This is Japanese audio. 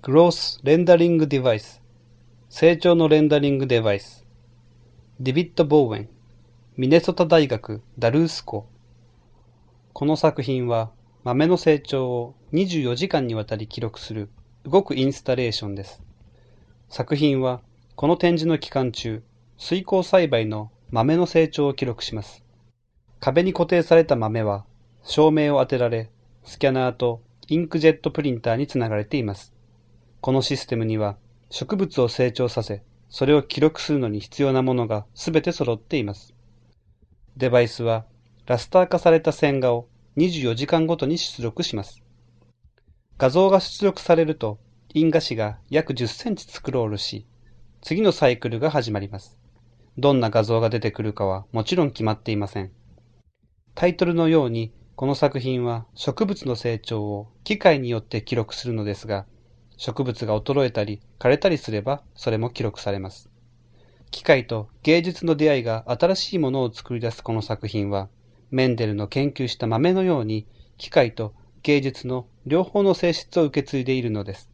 Growth Rendering Device. 成長のレンダリングデバイス。ディビッド・ボーウェン。ミネソタ大学ダルース校この作品は豆の成長を24時間にわたり記録する動くインスタレーションです。作品はこの展示の期間中水耕栽培の豆の成長を記録します。壁に固定された豆は照明を当てられスキャナーとインクジェットプリンターにつながれています。このシステムには植物を成長させ、それを記録するのに必要なものがすべて揃っています。デバイスはラスター化された線画を24時間ごとに出力します。画像が出力されると、印画紙が約10センチスクロールし、次のサイクルが始まります。どんな画像が出てくるかはもちろん決まっていません。タイトルのように、この作品は植物の成長を機械によって記録するのですが、植物が衰えたり枯れたりすればそれも記録されます。機械と芸術の出会いが新しいものを作り出すこの作品は、メンデルの研究した豆のように機械と芸術の両方の性質を受け継いでいるのです。